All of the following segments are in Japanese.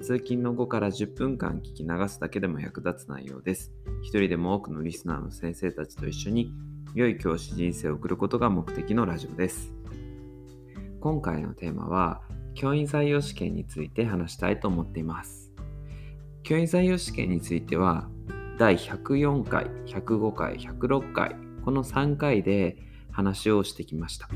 通勤の後から10分間聞き流すだけでも役立つ内容です。一人でも多くのリスナーの先生たちと一緒に良い教師人生を送ることが目的のラジオです。今回のテーマは教員採用試験について話したいと思っています。教員採用試験については第104回、105回、106回この3回で話をしてきました。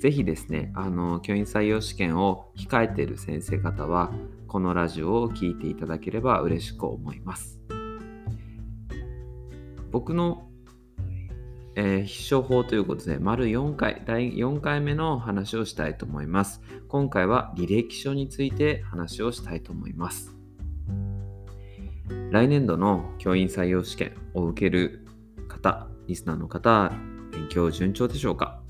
ぜひですね、あの教員採用試験を控えている先生方はこのラジオを聞いていただければ嬉しく思います。僕の、えー必勝法ということで、丸4回、第4回目の話をしたいと思います。今回は履歴書について話をしたいと思います。来年度の教員採用試験を受ける方、リスナーの方、勉強順調でしょうか？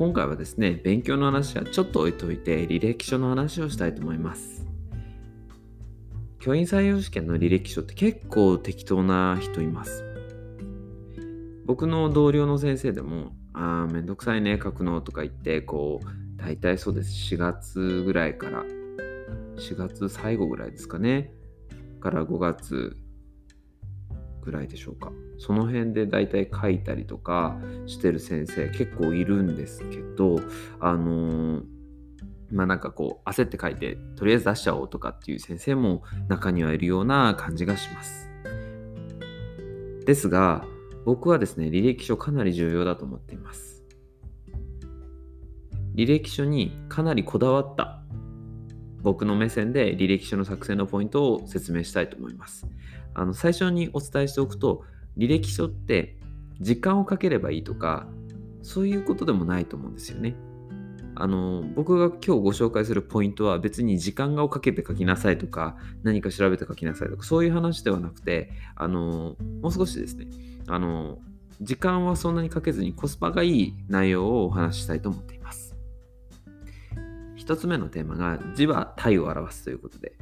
今回はですね、勉強の話はちょっと置いといて、履歴書の話をしたいと思います。教員採用試験の履歴書って結構適当な人います。僕の同僚の先生でも、あーめんどくさいね、書くのとか言って、こう、大体そうです。4月ぐらいから、4月最後ぐらいですかね。から5月ぐらいでしょうか？その辺で大体書いたりとかしてる先生結構いるんですけど、あのーまあなんかこう焦って書いてとりあえず出しちゃおうとかっていう先生も中にはいるような感じがします。ですが僕はですね履歴書かなり重要だと思っています。履歴書にかなりこだわった僕の目線で履歴書の作成のポイントを説明したいと思います。あの最初にお伝えしておくと履歴書って時間をかければいいとかそういうことでもないと思うんですよね。あの僕が今日ご紹介するポイントは別に時間をかけて書きなさいとか何か調べて書きなさいとかそういう話ではなくてあのもう少しですねあの時間はそんなにかけずにコスパがいい内容をお話ししたいと思っています。一つ目のテーマが字は体を表すということで、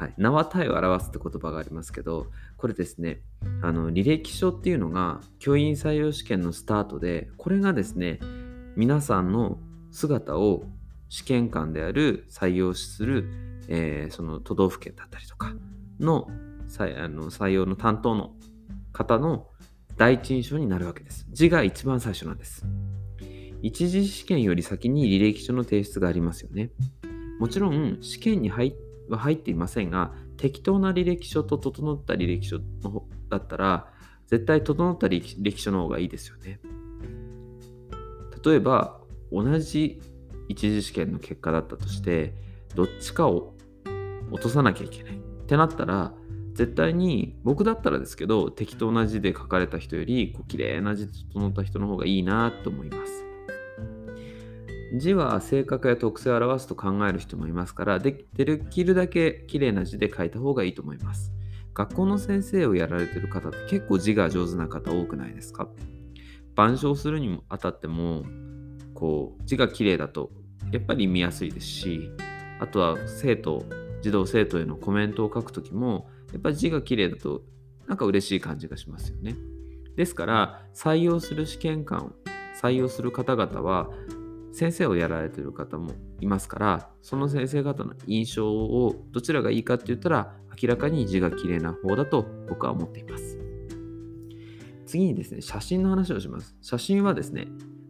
はい、名は体を表すって言葉がありますけどこれですねあの履歴書っていうのが教員採用試験のスタートでこれがですね皆さんの姿を試験官である採用する、えーその都道府県だったりとかの採あの採用の担当の方の第一印象になるわけです。字が一番最初なんです。一次試験より先に履歴書の提出がありますよね。もちろん試験に入は入っていませんが適当な履歴書と整った履歴書の方だったら絶対整った履歴書の方がいいですよね。例えば同じ一次試験の結果だったとしてどっちかを落とさなきゃいけないってなったら絶対に僕だったらですけど適当な字で書かれた人よりこう綺麗な字で整った人の方がいいなと思います。字は性格や特性を表すと考える人もいますからできるだけ綺麗な字で書いた方がいいと思います。学校の先生をやられてる方って結構字が上手な方多くないですか？板書するにもあたってもこう字が綺麗だとやっぱり見やすいですしあとは生徒児童生徒へのコメントを書くときもやっぱり字が綺麗だとなんか嬉しい感じがしますよねですから採用する試験官採用する方々は先生をやられてる方もいますからその先生方の印象をどちらがいいかって言ったら明らかに字が綺麗な方だと僕は思っています。次にですね写真の話をします。写真はですね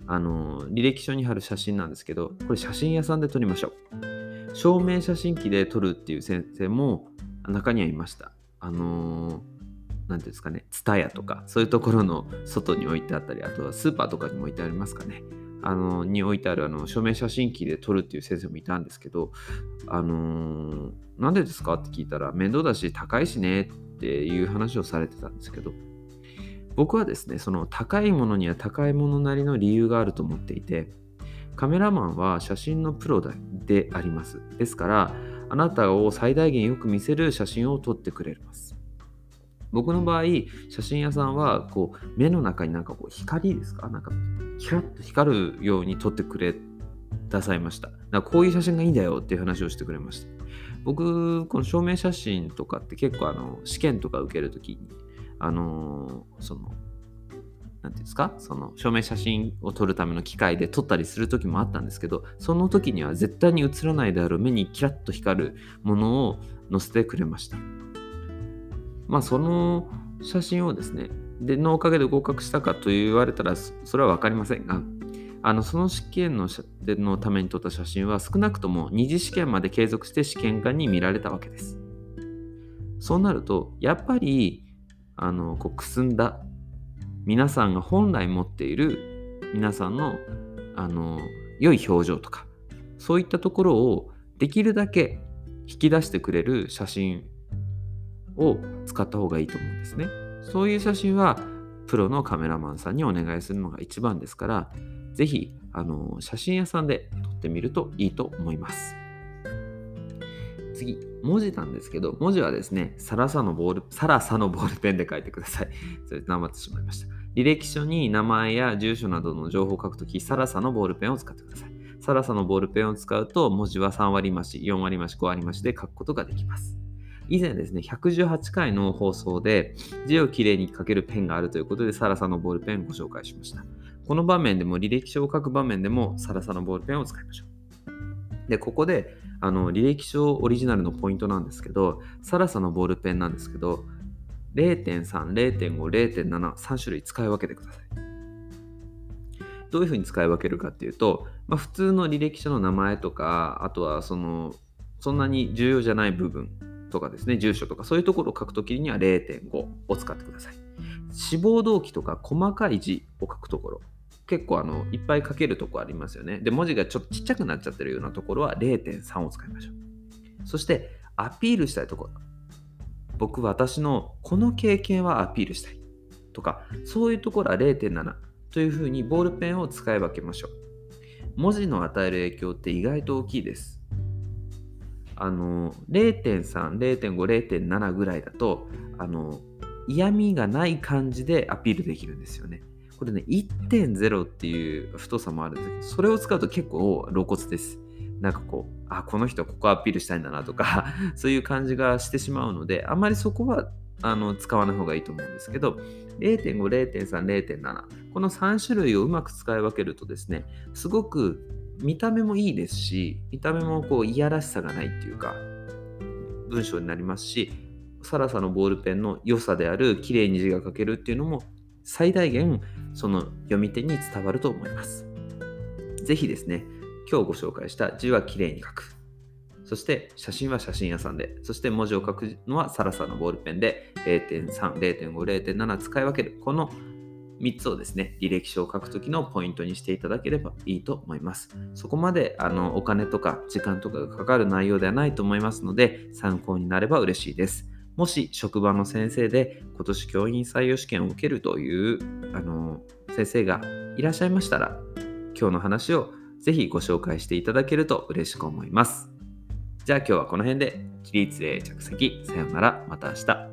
あの履歴書に貼る写真なんですけどこれ写真屋さんで撮りましょう。証明写真機で撮るっていう先生も中にはいました。あの何ていうんですかねツタヤとかそういうところの外に置いてあったりあとはスーパーとかにも置いてありますかね。あのに置いてあるあの証明写真機で撮るっていう先生もいたんですけどあのーなんでですかって聞いたら面倒だし高いしねっていう話をされてたんですけど僕はですねその高いものには高いものなりの理由があると思っていてカメラマンは写真のプロであります。ですからあなたを最大限よく見せる写真を撮ってくれます。僕の場合、写真屋さんはこう目の中になんかこう光ですか？なんかキラッと光るように撮ってくれくださいました。だからこういう写真がいいんだよっていう話をしてくれました。僕、この証明写真とかって結構あの試験とか受けるときに、あのー、その、なんていうんですか？その証明写真を撮るための機械で撮ったりする時もあったんですけど、その時には絶対に映らないであろう目にキラッと光るものを載せてくれました。まあその写真をですね、で、のおかげで合格したかと言われたら、それは分かりませんが、あのその試験ののために撮った写真は少なくとも二次試験まで継続して試験官に見られたわけです。そうなると、やっぱり、あの、こうくすんだ皆さんが本来持っている皆さんの、あの、良い表情とか、そういったところをできるだけ引き出してくれる写真を使った方がいいと思うんですね。そういう写真はプロのカメラマンさんにお願いするのが一番ですから、ぜひあの写真屋さんで撮ってみるといいと思います。次、文字なんですけど、文字はですね、サラサのボール、サラサのボールペンで書いてください。それ、なまってしまいました。履歴書に名前や住所などの情報を書くとき、サラサのボールペンを使ってください。サラサのボールペンを使うと、文字は3割増し、4割増し、5割増しで書くことができます。以前ですね、118回の放送で字をきれいに書けるペンがあるということで、サラサのボールペンをご紹介しました。この場面でも履歴書を書く場面でもサラサのボールペンを使いましょう。で、ここであの履歴書オリジナルのポイントなんですけど、サラサのボールペンなんですけど、0.3、0.5、0.7、3種類使い分けてください。どういうふうに使い分けるかっていうと、まあ、普通の履歴書の名前とか、あとはその、そんなに重要じゃない部分とかですね、住所とか、そういうところを書くときには0.5を使ってください。志望動機とか細かい字を書くところ、結構あのいっぱい書けるとこありますよね。で、文字がちょっとちっちゃくなっちゃってるようなところは0.3を使いましょう。そしてアピールしたいところ。僕、私のこの経験はアピールしたいとか、そういうところは0.7というふうにボールペンを使い分けましょう。文字の与える影響って意外と大きいです。あの0.3、0.5、0.7ぐらいだとあの嫌味がない感じでアピールできるんですよね。これね、1.0っていう太さもあるんですけど、それを使うと結構露骨です。なんかこう、あ、この人ここアピールしたいんだなとか、そういう感じがしてしまうので、あまりそこはあの使わない方がいいと思うんですけど、0.5、0.3、0.7、この3種類をうまく使い分けるとですね、すごく見た目もいいですし、見た目もこういやらしさがないっていうか、文章になりますし、サラサのボールペンの良さである綺麗に字が書けるっていうのも最大限その読み手に伝わると思います。ぜひですね、今日ご紹介した字はきれいに書く。そして写真は写真屋さんで、そして文字を書くのはサラサのボールペンで0.3、0.5、0.7使い分ける。この3つをですね、履歴書を書くときのポイントにしていただければいいと思います。そこまであのお金とか時間とかがかかる内容ではないと思いますので、参考になれば嬉しいです。もし職場の先生で今年教員採用試験を受けるというあの先生がいらっしゃいましたら今日の話をぜひご紹介していただけると嬉しく思います。じゃあ今日はこの辺で起立例着席さようならまた明日。